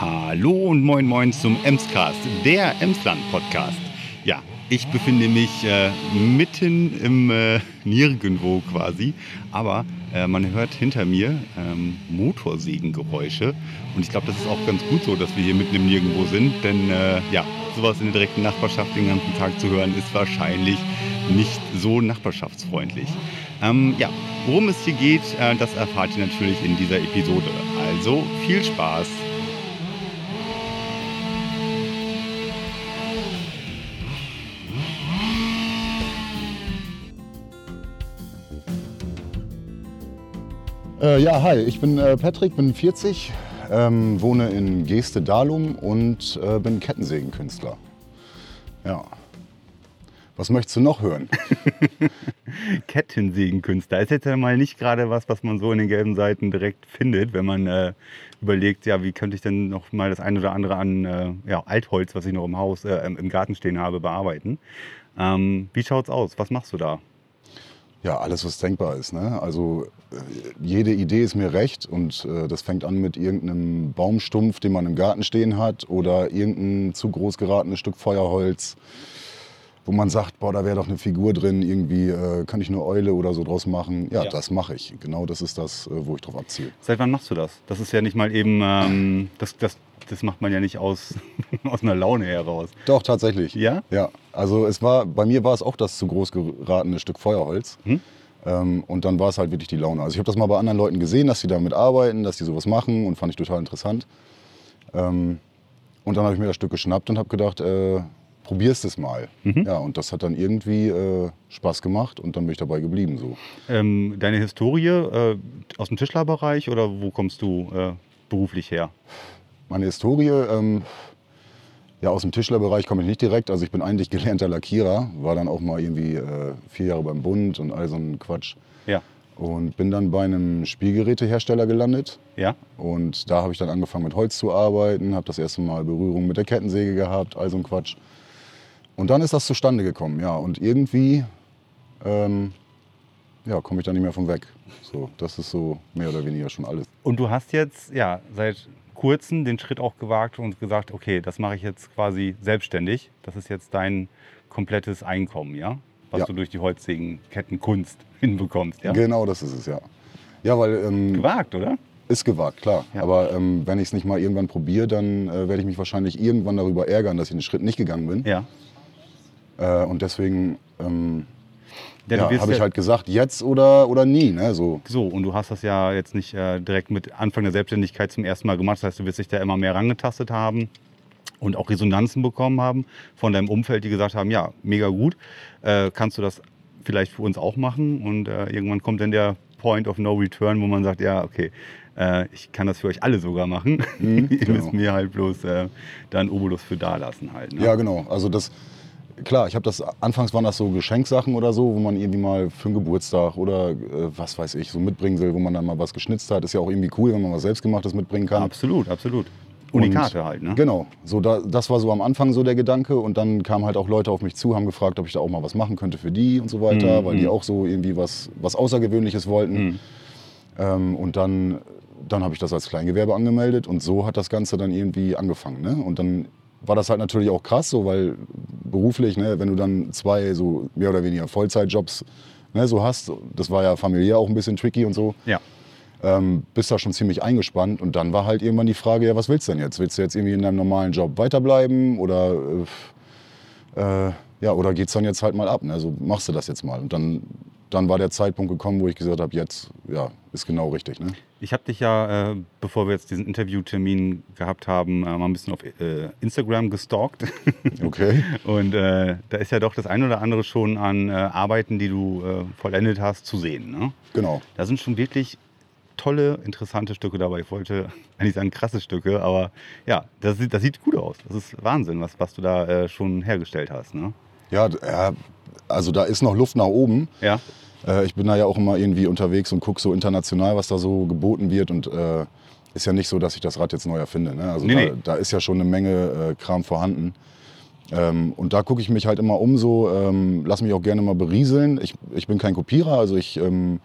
Hallo und moin moin zum Emscast, der Emsland-Podcast. Ja, ich befinde mich äh, mitten im äh, Nirgendwo quasi, aber äh, man hört hinter mir ähm, Motorsägengeräusche und ich glaube, das ist auch ganz gut so, dass wir hier mitten im Nirgendwo sind, denn äh, ja, sowas in der direkten Nachbarschaft den ganzen Tag zu hören, ist wahrscheinlich nicht so nachbarschaftsfreundlich. Ähm, ja, worum es hier geht, äh, das erfahrt ihr natürlich in dieser Episode. Also viel Spaß! Äh, ja, hi, ich bin äh, Patrick, bin 40, ähm, wohne in Geeste-Dahlum und äh, bin Kettensägenkünstler. Ja. Was möchtest du noch hören? Kettensägenkünstler ist jetzt ja mal nicht gerade was, was man so in den gelben Seiten direkt findet, wenn man äh, überlegt, ja, wie könnte ich denn noch mal das eine oder andere an äh, ja, Altholz, was ich noch im Haus, äh, im Garten stehen habe, bearbeiten. Ähm, wie schaut's aus? Was machst du da? Ja, alles, was denkbar ist. Ne? Also äh, jede Idee ist mir recht und äh, das fängt an mit irgendeinem Baumstumpf, den man im Garten stehen hat oder irgendein zu groß geratenes Stück Feuerholz, wo man sagt, boah, da wäre doch eine Figur drin, irgendwie äh, kann ich eine Eule oder so draus machen. Ja, Ja. das mache ich. Genau das ist das, äh, wo ich drauf abziele. Seit wann machst du das? Das ist ja nicht mal eben, ähm, das, das, das macht man ja nicht aus, aus einer Laune heraus. Doch, tatsächlich. Ja? Ja, also es war, bei mir war es auch das zu groß geratene Stück Feuerholz. Hm? Ähm, und dann war es halt wirklich die Laune. Also ich habe das mal bei anderen Leuten gesehen, dass sie damit arbeiten, dass sie sowas machen und fand ich total interessant. Ähm, und dann habe ich mir das Stück geschnappt und habe gedacht, äh, probierst es mal. Mhm. Ja, und das hat dann irgendwie äh, Spaß gemacht und dann bin ich dabei geblieben so. Ähm, deine Historie äh, aus dem Tischlerbereich oder wo kommst du äh, beruflich her? Meine Historie, ähm, ja, aus dem Tischlerbereich komme ich nicht direkt. Also ich bin eigentlich gelernter Lackierer, war dann auch mal irgendwie äh, vier Jahre beim Bund und all so ein Quatsch. Ja. Und bin dann bei einem Spielgerätehersteller gelandet. Ja? Und da habe ich dann angefangen mit Holz zu arbeiten, habe das erste Mal Berührung mit der Kettensäge gehabt, all so ein Quatsch. Und dann ist das zustande gekommen, ja. Und irgendwie ähm, ja, komme ich da nicht mehr von weg. So, das ist so mehr oder weniger schon alles. Und du hast jetzt ja seit kurzem den Schritt auch gewagt und gesagt, okay, das mache ich jetzt quasi selbstständig. Das ist jetzt dein komplettes Einkommen, ja? Was Ja. du durch die Holzsägenkettenkunst hinbekommst, ja? Genau, das ist es, ja. Ja, weil ähm, Gewagt, oder? ist gewagt, klar. Ja. Aber ähm, wenn ich es nicht mal irgendwann probiere, dann äh, werde ich mich wahrscheinlich irgendwann darüber ärgern, dass ich den Schritt nicht gegangen bin. Ja. Äh, und deswegen ähm, Ja, ja, habe ich halt gesagt, jetzt oder, oder nie. Ne? So, So, und du hast das ja jetzt nicht äh, direkt mit Anfang der Selbstständigkeit zum ersten Mal gemacht. Das heißt, du wirst dich da immer mehr rangetastet haben und auch Resonanzen bekommen haben von deinem Umfeld, die gesagt haben, ja, mega gut, äh, kannst du das vielleicht für uns auch machen? Und äh, irgendwann kommt dann der Point of No Return, wo man sagt, ja, okay, äh, ich kann das für euch alle sogar machen. Mhm, Ihr genau. müsst mir halt bloß äh, da einen Obolus für da lassen halt. Ne? ja, genau. Also das, klar, ich habe das, anfangs waren das so Geschenksachen oder so, wo man irgendwie mal für einen Geburtstag oder äh, was weiß ich, so Mitbringsel, wo man dann mal was geschnitzt hat. Ist ja auch irgendwie cool, wenn man was selbstgemachtes mitbringen kann. Absolut, absolut. Und- Unikate halt, ne? Genau, so da, das war so am Anfang so der Gedanke und dann kamen halt auch Leute auf mich zu, haben gefragt, ob ich da auch mal was machen könnte für die und so weiter, Mhm, weil die mhm. auch so irgendwie was, was Außergewöhnliches wollten. Mhm. Ähm, und dann, dann habe ich das als Kleingewerbe angemeldet und so hat das Ganze dann irgendwie angefangen. Ne? Und dann war das halt natürlich auch krass, so weil beruflich, ne, wenn du dann zwei so mehr oder weniger Vollzeitjobs ne, so hast, das war ja familiär auch ein bisschen tricky und so Ja. ähm, bist da schon ziemlich eingespannt. Und dann war halt irgendwann die Frage, ja, was willst du denn jetzt? Willst du jetzt irgendwie in deinem normalen Job weiterbleiben oder, äh, äh, ja, oder geht's dann jetzt halt mal ab? Ne? Also machst du das jetzt mal. Und dann, dann war der Zeitpunkt gekommen, wo ich gesagt habe, jetzt, ja, ist genau richtig. Ne? Ich habe dich ja, äh, bevor wir jetzt diesen Interviewtermin gehabt haben, äh, mal ein bisschen auf äh, Instagram gestalkt. Okay. Und äh, da ist ja doch das ein oder andere schon an äh, Arbeiten, die du äh, vollendet hast, zu sehen. Ne? Genau. Da sind schon wirklich tolle, interessante Stücke dabei. Ich wollte eigentlich sagen krasse Stücke, aber ja, das sieht, das sieht gut aus. Das ist Wahnsinn, was, was du da schon hergestellt hast. Ne? Ja, also da ist noch Luft nach oben. Ja, Äh, ich bin da ja auch immer irgendwie unterwegs und gucke so international, was da so geboten wird. Und äh, ist ja nicht so, dass ich das Rad jetzt neu erfinde. Ne? Also Nee, da, nee. da ist ja schon eine Menge äh, Kram vorhanden. Ähm, und da gucke ich mich halt immer um so, ähm, lass mich auch gerne mal berieseln. Ich, ich bin kein Kopierer, also ich ähm,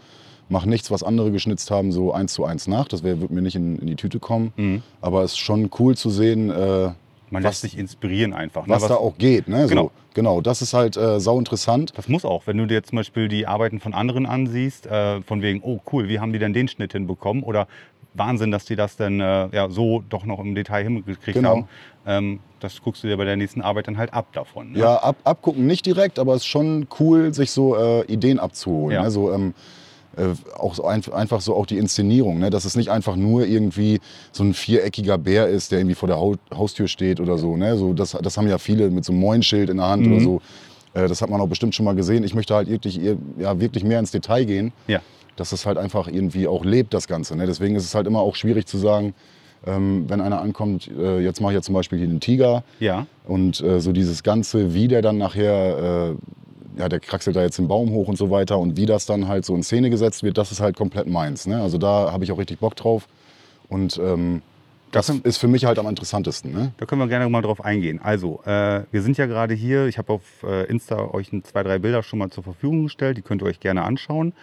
Mach nichts, was andere geschnitzt haben, so eins zu eins nach. Das wär, wird mir nicht in, in die Tüte kommen. Mhm. Aber es ist schon cool zu sehen, äh, Man Was- lässt sich inspirieren einfach. ne? was, da auch geht. Ne? Genau. So, genau, das ist halt äh, sau interessant. Das muss auch, wenn du dir zum Beispiel die Arbeiten von anderen ansiehst, äh, von wegen, oh cool, wie haben die denn den Schnitt hinbekommen? Oder Wahnsinn, dass die das denn äh, ja, so doch noch im Detail hingekriegt Genau. haben. Ähm, das guckst du dir bei der nächsten Arbeit dann halt ab davon. Ne? Ja, ab, abgucken nicht direkt, aber es ist schon cool, sich so äh, Ideen abzuholen. Ja. Ne? So, ähm, äh, auch so ein, einfach so auch die Inszenierung, ne? dass es nicht einfach nur irgendwie so ein viereckiger Bär ist, der irgendwie vor der Hau Haustür steht oder so. Ne? so das, das haben ja viele mit so einem Moinschild in der Hand Mhm. oder so. Äh, das hat man auch bestimmt schon mal gesehen. Ich möchte halt wirklich, ja, wirklich mehr ins Detail gehen, Ja. dass es halt einfach irgendwie auch lebt, das Ganze. Ne? Deswegen ist es halt immer auch schwierig zu sagen, ähm, wenn einer ankommt, äh, jetzt mache ich ja zum Beispiel hier den Tiger, Ja. und äh, so dieses Ganze, wie der dann nachher, äh, ja, der kraxelt da jetzt den Baum hoch und so weiter und wie das dann halt so in Szene gesetzt wird, das ist halt komplett meins. Ne? Also da habe ich auch richtig Bock drauf. Und ähm, das ist für mich halt am interessantesten. Ne? Da können wir gerne mal drauf eingehen. Also, äh, wir sind ja gerade hier. Ich habe auf äh, Insta euch ein, zwei, drei Bilder schon mal zur Verfügung gestellt. Die könnt ihr euch gerne anschauen.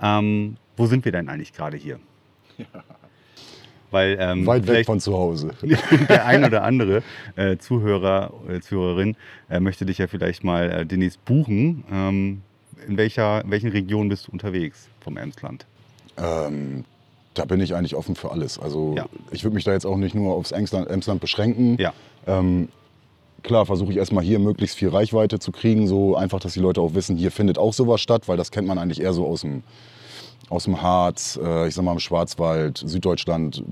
Ähm, wo sind wir denn eigentlich gerade hier? Weil ähm, Weit weg von zu Hause. der ein oder andere äh, Zuhörer, äh, Zuhörerin äh, möchte dich ja vielleicht mal äh, demnächst buchen. Ähm, in, welcher, in welchen Regionen bist du unterwegs vom Emsland? Ähm, da bin ich eigentlich offen für alles. Also Ja. ich würde mich da jetzt auch nicht nur aufs Emsland, Emsland beschränken. Ja. Ähm, klar versuche ich erstmal hier möglichst viel Reichweite zu kriegen, so einfach, dass die Leute auch wissen, hier findet auch sowas statt, weil das kennt man eigentlich eher so aus dem, aus dem Harz, äh, ich sag mal im Schwarzwald, Süddeutschland,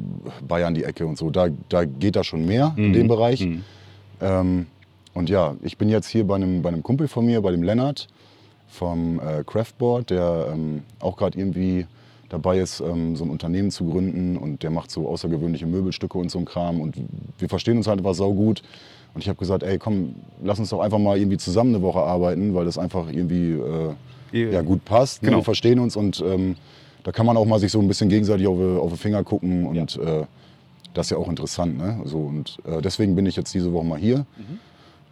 Bayern die Ecke und so. Da, da geht da schon mehr in dem Bereich. Mhm. Ähm, und ja, ich bin jetzt hier bei einem, bei einem Kumpel von mir, bei dem Lennart vom äh, Craftboard, der ähm, auch gerade irgendwie dabei ist, ähm, so ein Unternehmen zu gründen und der macht so außergewöhnliche Möbelstücke und so ein Kram und wir verstehen uns halt einfach saugut. Und ich habe gesagt, ey, komm, lass uns doch einfach mal irgendwie zusammen eine Woche arbeiten, weil das einfach irgendwie äh, ja, gut passt. Ne? Genau. Wir verstehen uns und ähm, da kann man auch mal sich so ein bisschen gegenseitig auf, auf die Finger gucken und äh, das ist ja auch interessant. Ne? So, und äh, deswegen bin ich jetzt diese Woche mal hier.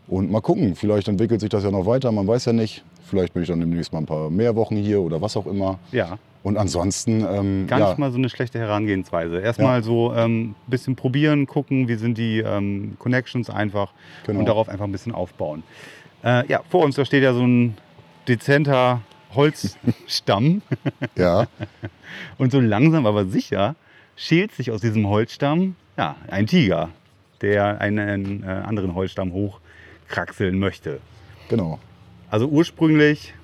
Und mal gucken, vielleicht entwickelt sich das ja noch weiter, man weiß ja nicht. Vielleicht bin ich dann demnächst mal ein paar mehr Wochen hier oder was auch immer. Ja, Und ansonsten, ähm, gar ja, nicht mal so eine schlechte Herangehensweise. Erstmal so ein ähm, bisschen probieren, gucken, wie sind die ähm, Connections einfach Genau. und darauf einfach ein bisschen aufbauen. Äh, ja, vor uns da steht ja so ein dezenter Holzstamm ja, und so langsam aber sicher schält sich aus diesem Holzstamm ja, ein Tiger, der einen äh, anderen Holzstamm hochkraxeln möchte. genau. Also ursprünglich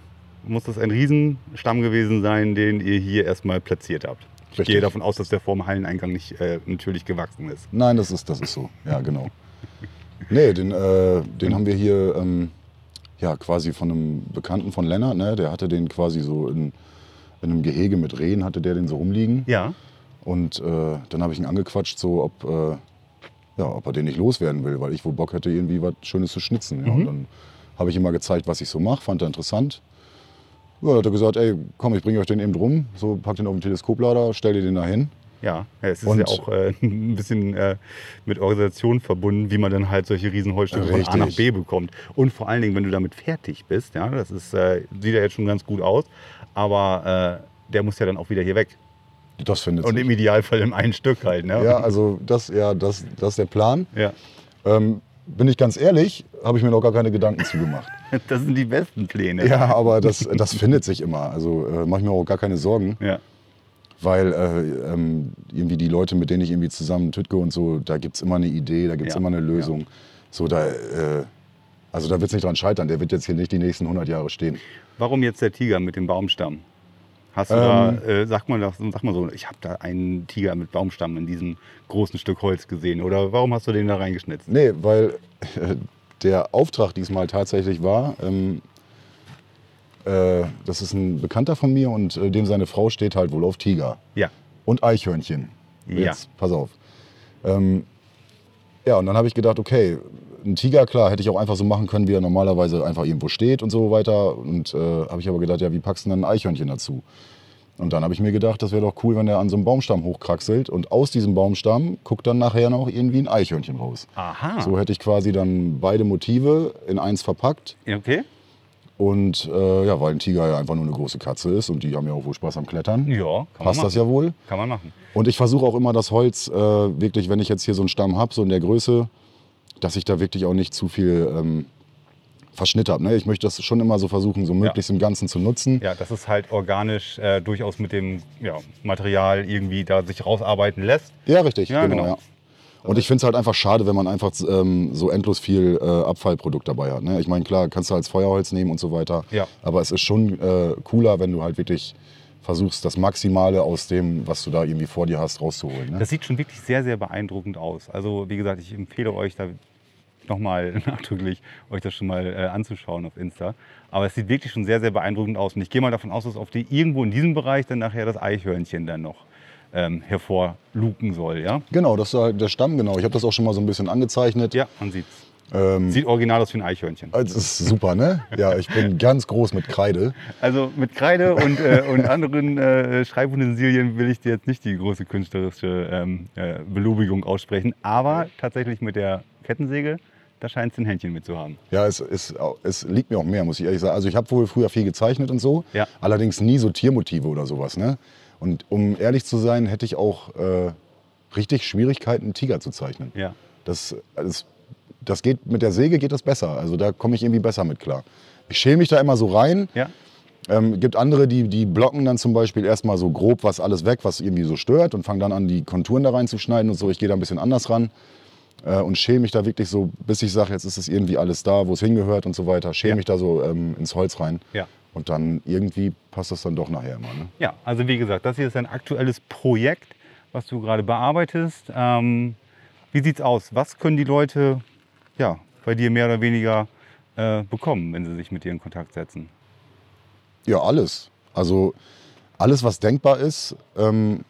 muss das ein Riesenstamm gewesen sein, den ihr hier erstmal platziert habt. Ich Richtig. gehe davon aus, dass der vor dem Halleneingang nicht äh, natürlich gewachsen ist. Nein, das ist, das ist so. Ja, genau. Nee, den, äh, den haben wir hier ähm, ja, quasi von einem Bekannten von Lennart. Ne? Der hatte den quasi so in, in einem Gehege mit Rehen, hatte der den so rumliegen. Ja, Und äh, dann habe ich ihn angequatscht, so ob, äh, ja, ob er den nicht loswerden will, weil ich wohl Bock hätte, irgendwie was Schönes zu schnitzen. Ja. Und dann habe ich ihm mal gezeigt, was ich so mache, fand er interessant. Ja, hat er gesagt, ey, komm, ich bringe euch den eben drum. So, pack den auf den Teleskoplader, stell dir den da hin. Ja. ja es ist Und- ja auch äh, ein bisschen äh, mit Organisation verbunden, wie man dann halt solche Riesenholzstücke von A nach. B bekommt. Und vor allen Dingen, wenn du damit fertig bist, ja, das ist, äh, sieht ja jetzt schon ganz gut aus, aber äh, der muss ja dann auch wieder hier weg. Das findet Und sich. im Idealfall im einen Stück halt. Ne? Ja, also das, ja, das, das ist der Plan. ja. Ähm, bin ich ganz ehrlich, habe ich mir noch gar keine Gedanken zu gemacht. Das sind die besten Pläne. Ja, aber das, das findet sich immer. Also äh, mache ich mir auch gar keine Sorgen, ja. Weil äh, ähm, irgendwie die Leute, mit denen ich irgendwie zusammen tütke und so, da gibt es immer eine Idee, da gibt es Ja, immer eine Lösung. So, da, äh, also da wird es nicht dran scheitern. Der wird jetzt hier nicht die nächsten 100 Jahre stehen. Warum jetzt der Tiger mit dem Baumstamm? Hast du Ähm, da, äh, sag, mal, sag mal so, ich habe da einen Tiger mit Baumstamm in diesem großen Stück Holz gesehen. Oder warum hast du den da reingeschnitzt? Nee, weil äh, der Auftrag diesmal tatsächlich war, ähm, äh, das ist ein Bekannter von mir und äh, dem seine Frau steht halt wohl auf Tiger. Ja. und Eichhörnchen. Ja. Jetzt, pass auf. Ähm, ja, und dann habe ich gedacht, okay, ein Tiger, klar, hätte ich auch einfach so machen können, wie er normalerweise einfach irgendwo steht und so weiter. Und äh, habe ich aber gedacht, ja, wie packst du denn ein Eichhörnchen dazu? Und dann habe ich mir gedacht, das wäre doch cool, wenn er an so einem Baumstamm hochkraxelt und aus diesem Baumstamm guckt dann nachher noch irgendwie ein Eichhörnchen raus. Aha. So hätte ich quasi dann beide Motive in eins verpackt. Okay. Und äh, ja, weil ein Tiger ja einfach nur eine große Katze ist und die haben ja auch wohl Spaß am Klettern. Ja, kann Passt man das ja wohl. Kann man machen. Und ich versuche auch immer das Holz äh, wirklich, wenn ich jetzt hier so einen Stamm habe, so in der Größe, dass ich da wirklich auch nicht zu viel ähm, Verschnitt habe. Ne? Ich möchte das schon immer so versuchen, so möglichst im Ganzen zu nutzen. Ja, dass es halt organisch äh, durchaus mit dem ja, Material irgendwie da sich rausarbeiten lässt. Ja, richtig. Ja, genau. genau. Ja. Und ich finde es halt einfach schade, wenn man einfach ähm, so endlos viel äh, Abfallprodukt dabei hat. Ne? Ich meine, klar, kannst du als Feuerholz nehmen und so weiter. Ja. Aber es ist schon äh, cooler, wenn du halt wirklich versuchst, das Maximale aus dem, was du da irgendwie vor dir hast, rauszuholen. Ne? Das sieht schon wirklich sehr, sehr beeindruckend aus. Also wie gesagt, ich empfehle euch da nochmal nachdrücklich, euch das schon mal äh, anzuschauen auf Insta. Aber es sieht wirklich schon sehr, sehr beeindruckend aus. Und ich gehe mal davon aus, dass auf die irgendwo in diesem Bereich dann nachher das Eichhörnchen dann noch ähm, hervorluken soll. Ja, Genau, das ist halt der Stamm, genau. Ich habe das auch schon mal so ein bisschen angezeichnet. ja man sieht's. Ähm, Sieht original aus wie ein Eichhörnchen. das ist super, ne? Ja, ich bin ganz groß mit Kreide. Also mit Kreide und, äh, und anderen äh, Schreibutensilien will ich dir jetzt nicht die große künstlerische ähm, äh, Belubigung aussprechen. Aber tatsächlich mit der Kettensäge, da scheint es ein Händchen mit zu haben. Ja, es, es, es liegt mir auch mehr, muss ich ehrlich sagen. Also ich habe wohl früher viel gezeichnet und so, Ja. allerdings nie so Tiermotive oder sowas. Ne? Und um ehrlich zu sein, hätte ich auch äh, richtig Schwierigkeiten, einen Tiger zu zeichnen. Ja. Das, das, das geht mit der Säge geht das besser. Also da komme ich irgendwie besser mit klar. Ich schäle mich da immer so rein. Ja. Ähm, gibt andere, die, die blocken dann zum Beispiel erstmal so grob was alles weg, was irgendwie so stört und fangen dann an, die Konturen da reinzuschneiden und so. Ich gehe da ein bisschen anders ran äh, und schäle mich da wirklich so, bis ich sage, jetzt ist es irgendwie alles da, wo es hingehört und so weiter. Schäle Ja. mich da so ähm, ins Holz rein. Ja. Und dann irgendwie passt das dann doch nachher immer. Ne? Ja, also wie gesagt, das hier ist ein aktuelles Projekt, was du gerade bearbeitest. Ähm, wie sieht's aus? Was können die Leute ja, bei dir mehr oder weniger äh, bekommen, wenn sie sich mit dir in Kontakt setzen? Ja, alles. Also alles, was denkbar ist, ähm,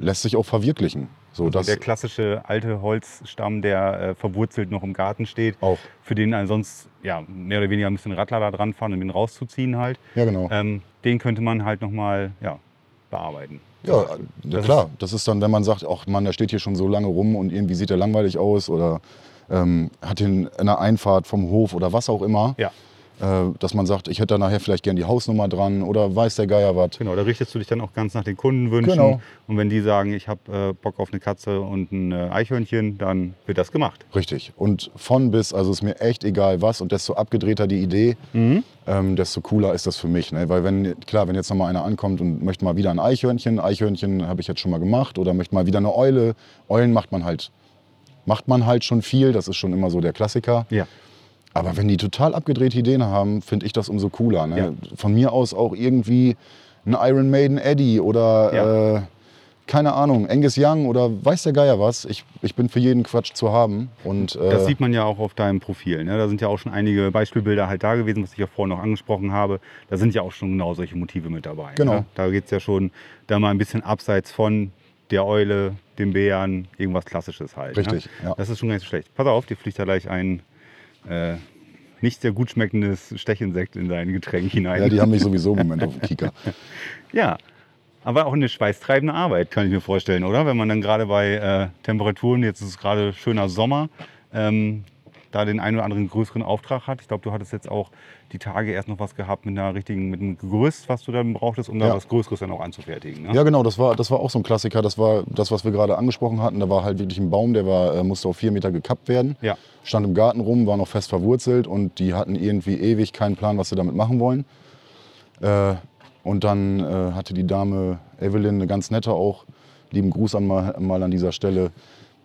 lässt sich auch verwirklichen. So, das der klassische alte Holzstamm, der äh, verwurzelt noch im Garten steht, auch. für den sonst ja, mehr oder weniger ein bisschen Radler da dran fahren, um den rauszuziehen halt. Ja, genau. Ähm, den könnte man halt nochmal ja, bearbeiten. Ja, Das klar. Das ist dann, wenn man sagt, ach Mann, der steht hier schon so lange rum und irgendwie sieht er langweilig aus oder ähm, hat ihn in einer Einfahrt vom Hof oder was auch immer, Ja, dass man sagt, ich hätte da nachher vielleicht gern die Hausnummer dran oder weiß der Geier was. genau. Da richtest du dich dann auch ganz nach den Kundenwünschen. Genau. Und wenn die sagen, ich habe äh, Bock auf eine Katze und ein äh, Eichhörnchen, dann wird das gemacht. Richtig. Und von bis, also ist mir echt egal was und desto abgedrehter die Idee, ähm, desto cooler ist das für mich. Ne? Weil wenn, klar, wenn jetzt noch mal einer ankommt und möchte mal wieder ein Eichhörnchen, Eichhörnchen habe ich jetzt schon mal gemacht oder möchte mal wieder eine Eule. Eulen macht man halt, macht man halt schon viel, das ist schon immer so der Klassiker. Ja. Aber wenn die total abgedrehte Ideen haben, finde ich das umso cooler. Ne? Ja. Von mir aus auch irgendwie ein Iron Maiden Eddie oder Ja. äh, keine Ahnung, Angus Young oder weiß der Geier was. Ich, ich bin für jeden Quatsch zu haben. Und, äh, Das sieht man ja auch auf deinem Profil. Ne? Da sind ja auch schon einige Beispielbilder halt da gewesen, was ich ja vorhin noch angesprochen habe. Da sind ja auch schon genau solche Motive mit dabei. Genau. Ne? Da geht es ja schon da mal ein bisschen abseits von der Eule, dem Bären, irgendwas Klassisches halt. Richtig, Ne? ja. Das ist schon so schlecht. Pass auf, dir fliegt da gleich ein äh, nicht sehr gut schmeckendes Stechinsekt in dein Getränk hinein. ja, die haben mich sowieso im Moment auf dem Kieker. Ja, aber auch eine schweißtreibende Arbeit, kann ich mir vorstellen, oder? Wenn man dann gerade bei äh, Temperaturen, jetzt ist es gerade schöner Sommer, ähm, da den einen oder anderen größeren Auftrag hat. Ich glaube, du hattest jetzt auch die Tage erst noch was gehabt mit einer richtigen, mit einem Gerüst, was du dann brauchtest, um da Ja. was Größeres dann auch anzufertigen. Ne? Ja, genau, das war, das war auch so ein Klassiker. Das war das, was wir gerade angesprochen hatten. Da war halt wirklich ein Baum, der war, äh, musste auf vier Meter gekappt werden. Ja. Stand im Garten rum, war noch fest verwurzelt und die hatten irgendwie ewig keinen Plan, was sie damit machen wollen. Äh, und dann äh, hatte die Dame Evelyn, eine ganz nette auch, lieben Gruß an mal, mal an dieser Stelle,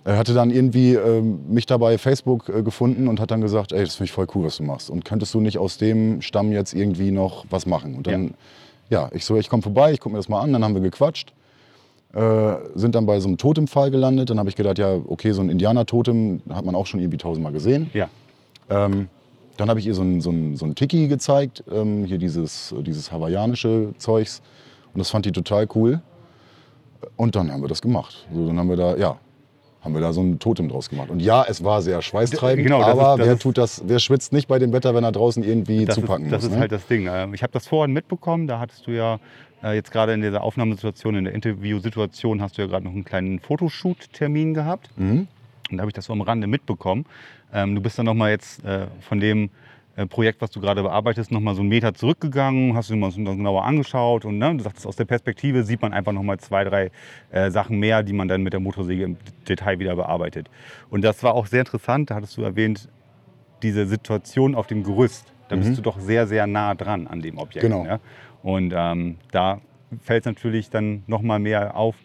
er hatte dann irgendwie ähm, mich dabei Facebook äh, gefunden und hat dann gesagt, ey, das finde ich voll cool, was du machst. Und könntest du nicht aus dem Stamm jetzt irgendwie noch was machen? Und dann, ja, ich so, ich komme vorbei, ich gucke mir das mal an, dann haben wir gequatscht. Äh, sind dann bei so einem Totempfahl gelandet. Dann habe ich gedacht, ja, okay, so ein Indianer-Totem hat man auch schon irgendwie tausendmal gesehen. Ja. Ähm, dann habe ich ihr so ein, so ein, so ein Tiki gezeigt, ähm, hier dieses, dieses hawaiianische Zeugs. Und das fand die total cool. Und dann haben wir das gemacht. So, dann haben wir da, ja, haben wir da so ein Totem draus gemacht. Und ja, es war sehr schweißtreibend, Genau, das aber ist- das wer ist- tut das, wer schwitzt nicht bei dem Wetter, wenn er draußen irgendwie Das zupacken ist, das muss. ist ne? halt das Ding. Ich habe das vorhin mitbekommen, da hattest du ja äh, jetzt gerade in dieser Aufnahmesituation, in der Interviewsituation, hast du ja gerade noch einen kleinen Fotoshoot-Termin gehabt. Mhm. Und da habe ich das so am Rande mitbekommen. Ähm, du bist dann nochmal jetzt äh, von dem Projekt, was du gerade bearbeitest, nochmal so einen Meter zurückgegangen, hast du mal so genauer angeschaut und ne, du sagtest, aus der Perspektive sieht man einfach nochmal zwei, drei äh, Sachen mehr, die man dann mit der Motorsäge im Detail wieder bearbeitet. Und das war auch sehr interessant, da hattest du erwähnt, diese Situation auf dem Gerüst. Da bist Mhm. du doch sehr, sehr nah dran an dem Objekt. Genau. Ja? Und ähm, da fällt es natürlich dann nochmal mehr auf,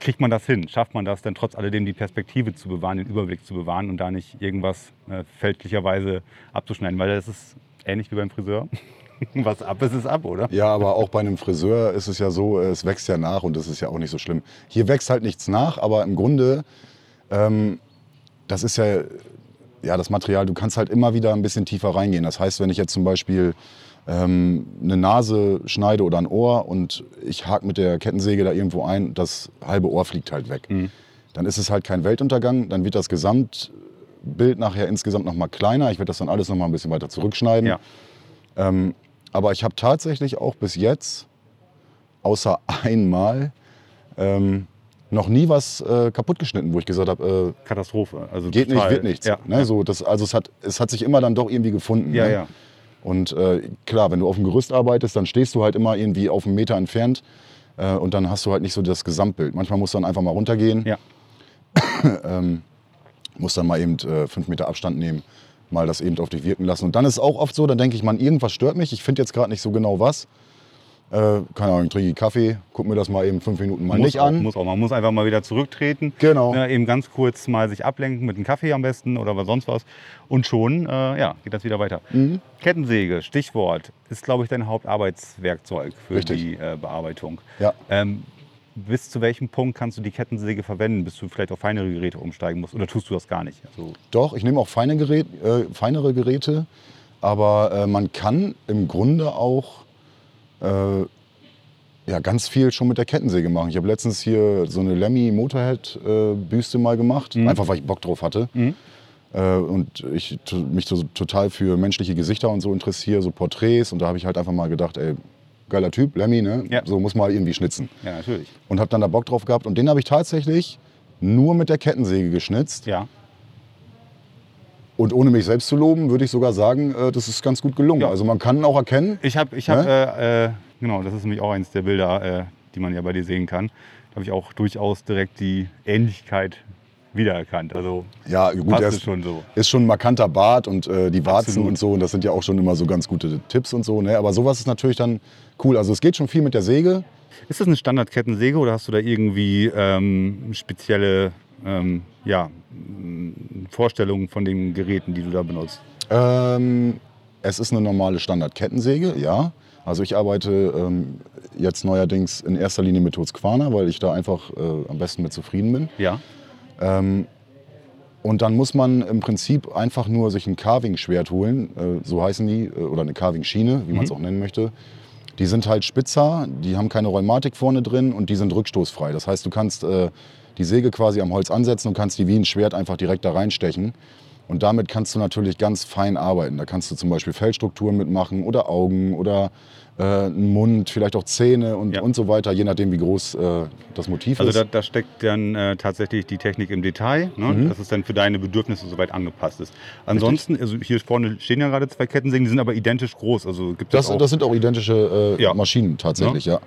kriegt man das hin? Schafft man das dann trotz alledem die Perspektive zu bewahren, den Überblick zu bewahren und da nicht irgendwas äh, fälschlicherweise abzuschneiden? Weil das ist ähnlich wie beim Friseur. Was ab ist, ist ab, oder? Ja, aber auch bei einem Friseur ist es ja so, es wächst ja nach und das ist ja auch nicht so schlimm. Hier wächst halt nichts nach, aber im Grunde, ähm, das ist ja, ja das Material, du kannst halt immer wieder ein bisschen tiefer reingehen. Das heißt, wenn ich jetzt zum Beispiel ähm, eine Nase schneide oder ein Ohr und ich hake mit der Kettensäge da irgendwo ein, das halbe Ohr fliegt halt weg. Dann ist es halt kein Weltuntergang, dann wird das Gesamtbild nachher insgesamt noch mal kleiner. Ich werde das dann alles noch mal ein bisschen weiter zurückschneiden. Ja. Ähm, aber ich habe tatsächlich auch bis jetzt, außer einmal, ähm, noch nie was äh, kaputt geschnitten, wo ich gesagt habe, äh, Katastrophe. Also geht total, nicht, wird nichts. Ja. Ne, so, das, also es hat, es hat sich immer dann doch irgendwie gefunden. Ja, ne? ja. Und äh, klar, wenn du auf dem Gerüst arbeitest, dann stehst du halt immer irgendwie auf einen Meter entfernt äh, und dann hast du halt nicht so das Gesamtbild. Manchmal musst du dann einfach mal runtergehen, Ja. ähm, musst dann mal eben äh, fünf Meter Abstand nehmen, mal das eben auf dich wirken lassen. Und dann ist es auch oft so, dann denke ich, man, irgendwas stört mich. Ich finde jetzt gerade nicht so genau was. Äh, keine Ahnung, ich trinke Kaffee, guck mir das mal eben fünf Minuten mal muss nicht auch, an. Muss auch. Man muss einfach mal wieder zurücktreten. Genau. Ne, eben ganz kurz mal sich ablenken mit einem Kaffee am besten oder was sonst was. Und schon äh, ja, geht das wieder weiter. Mhm. Kettensäge, Stichwort, ist, glaube ich, dein Hauptarbeitswerkzeug für Richtig. die äh, Bearbeitung. Ja. Ähm, bis zu welchem Punkt kannst du die Kettensäge verwenden, bis du vielleicht auf feinere Geräte umsteigen musst? Oder tust du das gar nicht? Also, Doch, ich nehme auch feine Gerät, äh, feinere Geräte, aber äh, man kann im Grunde auch äh, ja, ganz viel schon mit der Kettensäge machen. Ich habe letztens hier so eine Lemmy Motorhead äh, Büste mal gemacht, Mhm. einfach weil ich Bock drauf hatte. Mhm. Äh, und ich mich so, total für menschliche Gesichter und so interessiere, so Porträts. Und da habe ich halt einfach mal gedacht, ey, geiler Typ, Lemmy, ne? Ja. So muss mal irgendwie schnitzen. ja, natürlich. Und habe dann da Bock drauf gehabt. Und den habe ich tatsächlich nur mit der Kettensäge geschnitzt. Ja. Und ohne mich selbst zu loben, würde ich sogar sagen, äh, das ist ganz gut gelungen. Ja. Also man kann auch erkennen, Ich habe, ich hab, äh, äh, genau, das ist nämlich auch eins der Bilder, äh, die man ja bei dir sehen kann. Da habe ich auch durchaus direkt die Ähnlichkeit wiedererkannt. Also ja gut, ist, schon so. ist schon ein markanter Bart und äh, die Warzen Absolut. und so. Und das sind ja auch schon immer so ganz gute Tipps und so. Ne? Aber sowas ist natürlich dann cool. Also es geht schon viel mit der Säge. Ist das eine Standardkettensäge oder hast du da irgendwie ähm, spezielle ähm, ja, Vorstellungen von den Geräten, die du da benutzt? Ähm, es ist eine normale Standard-Kettensäge, ja. Also ich arbeite ähm, jetzt neuerdings in erster Linie mit Husqvarna, weil ich da einfach äh, am besten mit zufrieden bin. Ja. Ähm, und dann muss man im Prinzip einfach nur sich ein Carving-Schwert holen, äh, so heißen die, äh, oder eine Carving-Schiene, wie man es auch nennen möchte. Die sind halt spitzer, die haben keine Rheumatik vorne drin und die sind rückstoßfrei. Das heißt, du kannst äh, die Säge quasi am Holz ansetzen und kannst die wie ein Schwert einfach direkt da reinstechen. Und damit kannst du natürlich ganz fein arbeiten. Da kannst du zum Beispiel Fellstrukturen mitmachen oder Augen oder äh, einen Mund, vielleicht auch Zähne und, Ja. und so weiter, je nachdem, wie groß äh, das Motiv Also ist. da, da steckt dann äh, tatsächlich die Technik im Detail, ne? Mhm. dass es dann für deine Bedürfnisse soweit angepasst ist. Ansonsten, also hier vorne stehen ja gerade zwei Kettensägen, die sind aber identisch groß. Also gibt es Das, auch, das sind auch identische äh, Ja. Maschinen tatsächlich, ja.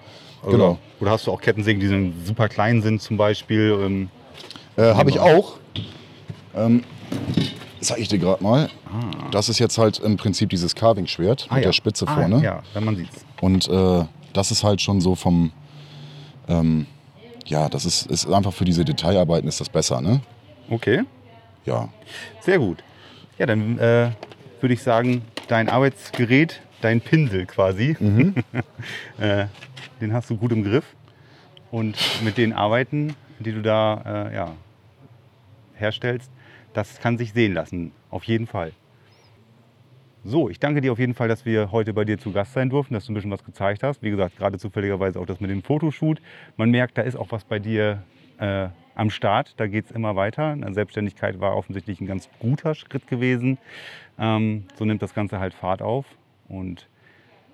oder, Genau. Oder hast du auch Kettensägen, die dann super klein sind zum Beispiel? Ähm, Äh, Habe ich auch. Ähm, zeige ich dir gerade mal. Das ist jetzt halt im Prinzip dieses Carving-Schwert ah, mit ja. der Spitze ah, vorne. Ja, wenn man sieht's. Und äh, das ist halt schon so vom, ähm, ja, das ist, ist einfach für diese Detailarbeiten ist das besser, ne? Okay, Ja. sehr gut. Ja, dann äh, würde ich sagen, dein Arbeitsgerät, dein Pinsel quasi, Mhm. äh, den hast du gut im Griff. Und mit den Arbeiten, die du da äh, ja, herstellst, das kann sich sehen lassen, auf jeden Fall. So, ich danke dir auf jeden Fall, dass wir heute bei dir zu Gast sein durften, dass du ein bisschen was gezeigt hast. Wie gesagt, gerade zufälligerweise auch das mit dem Fotoshoot. Man merkt, da ist auch was bei dir äh, am Start. Da geht es immer weiter. Eine Selbstständigkeit war offensichtlich ein ganz guter Schritt gewesen. Ähm, so nimmt das Ganze halt Fahrt auf. Und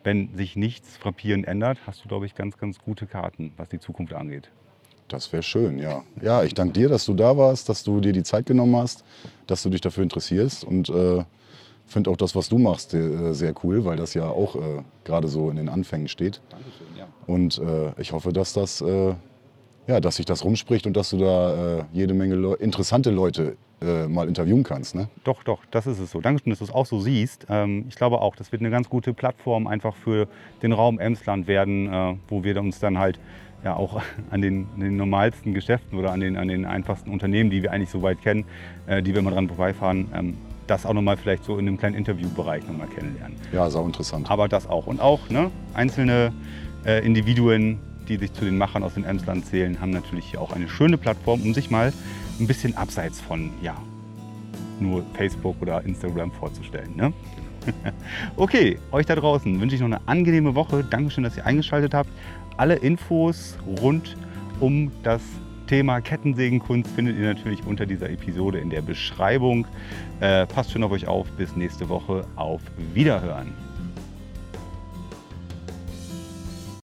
wenn sich nichts frappierend ändert, hast du, glaube ich, ganz, ganz gute Karten, was die Zukunft angeht. Das wäre schön, ja. Ja, ich danke dir, dass du da warst, dass du dir die Zeit genommen hast, dass du dich dafür interessierst. Und äh, finde auch das, was du machst, äh, sehr cool, weil das ja auch äh, gerade so in den Anfängen steht. Dankeschön, ja. Und äh, ich hoffe, dass das, äh, ja, dass sich das rumspricht und dass du da äh, jede Menge Leu interessante Leute mal interviewen kannst. Ne? Doch, doch, das ist es so. Dankeschön, dass du es auch so siehst. Ähm, ich glaube auch, das wird eine ganz gute Plattform einfach für den Raum Emsland werden, wo wir uns dann halt ja auch an den, an den normalsten Geschäften oder an den, an den einfachsten Unternehmen, die wir eigentlich so weit kennen, äh, die wir mal dran vorbeifahren, ähm, das auch nochmal vielleicht so in einem kleinen Interviewbereich nochmal kennenlernen. Ja, sau interessant. Aber das auch. Und auch ne, einzelne äh, Individuen, die sich zu den Machern aus dem Emsland zählen, haben natürlich hier auch eine schöne Plattform, um sich mal ein bisschen abseits von ja, nur Facebook oder Instagram vorzustellen. Ne? okay, euch da draußen wünsche ich noch eine angenehme Woche. Dankeschön, dass ihr eingeschaltet habt. Alle Infos rund um das Thema Kettensägenkunst findet ihr natürlich unter dieser Episode in der Beschreibung. Äh, passt schon auf euch auf. Bis nächste Woche. Auf Wiederhören.